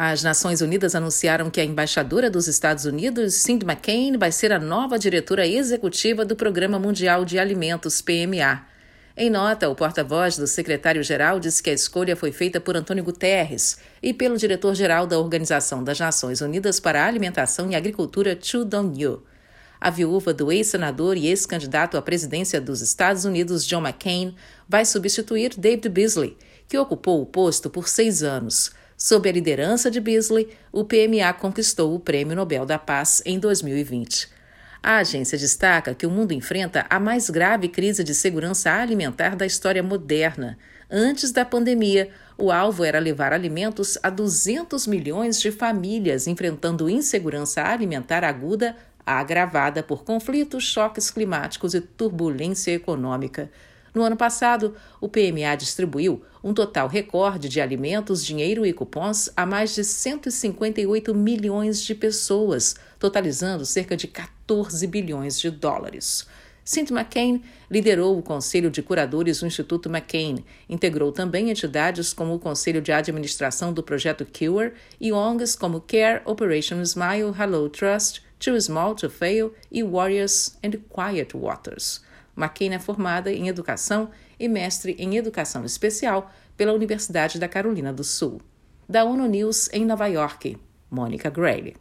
As Nações Unidas anunciaram que a embaixadora dos Estados Unidos, Cindy McCain, vai ser a nova diretora executiva do Programa Mundial de Alimentos, PMA. Em nota, o porta-voz do secretário-geral disse que a escolha foi feita por Antônio Guterres e pelo diretor-geral da Organização das Nações Unidas para a Alimentação e Agricultura, Chu Dong-yu. A viúva do ex-senador e ex-candidato à presidência dos Estados Unidos, John McCain, vai substituir David Beasley, que ocupou o posto por seis anos. Sob a liderança de Beasley, o PMA conquistou o Prêmio Nobel da Paz em 2020. A agência destaca que o mundo enfrenta a mais grave crise de segurança alimentar da história moderna. Antes da pandemia, o alvo era levar alimentos a 200 milhões de famílias enfrentando insegurança alimentar aguda agravada por conflitos, choques climáticos e turbulência econômica. No ano passado, o PMA distribuiu um total recorde de alimentos, dinheiro e cupons a mais de 158 milhões de pessoas, totalizando cerca de 14 bilhões de dólares. Cynthia McCain liderou o Conselho de Curadores do Instituto McCain, integrou também entidades como o Conselho de Administração do Projeto Cure e ONGs como Care Operation Smile Hello Trust, Too Small to Fail e Warriors and Quiet Waters. McCain é formada em Educação e mestre em Educação Especial pela Universidade da Carolina do Sul. Da ONU News em Nova York, Mônica Gray.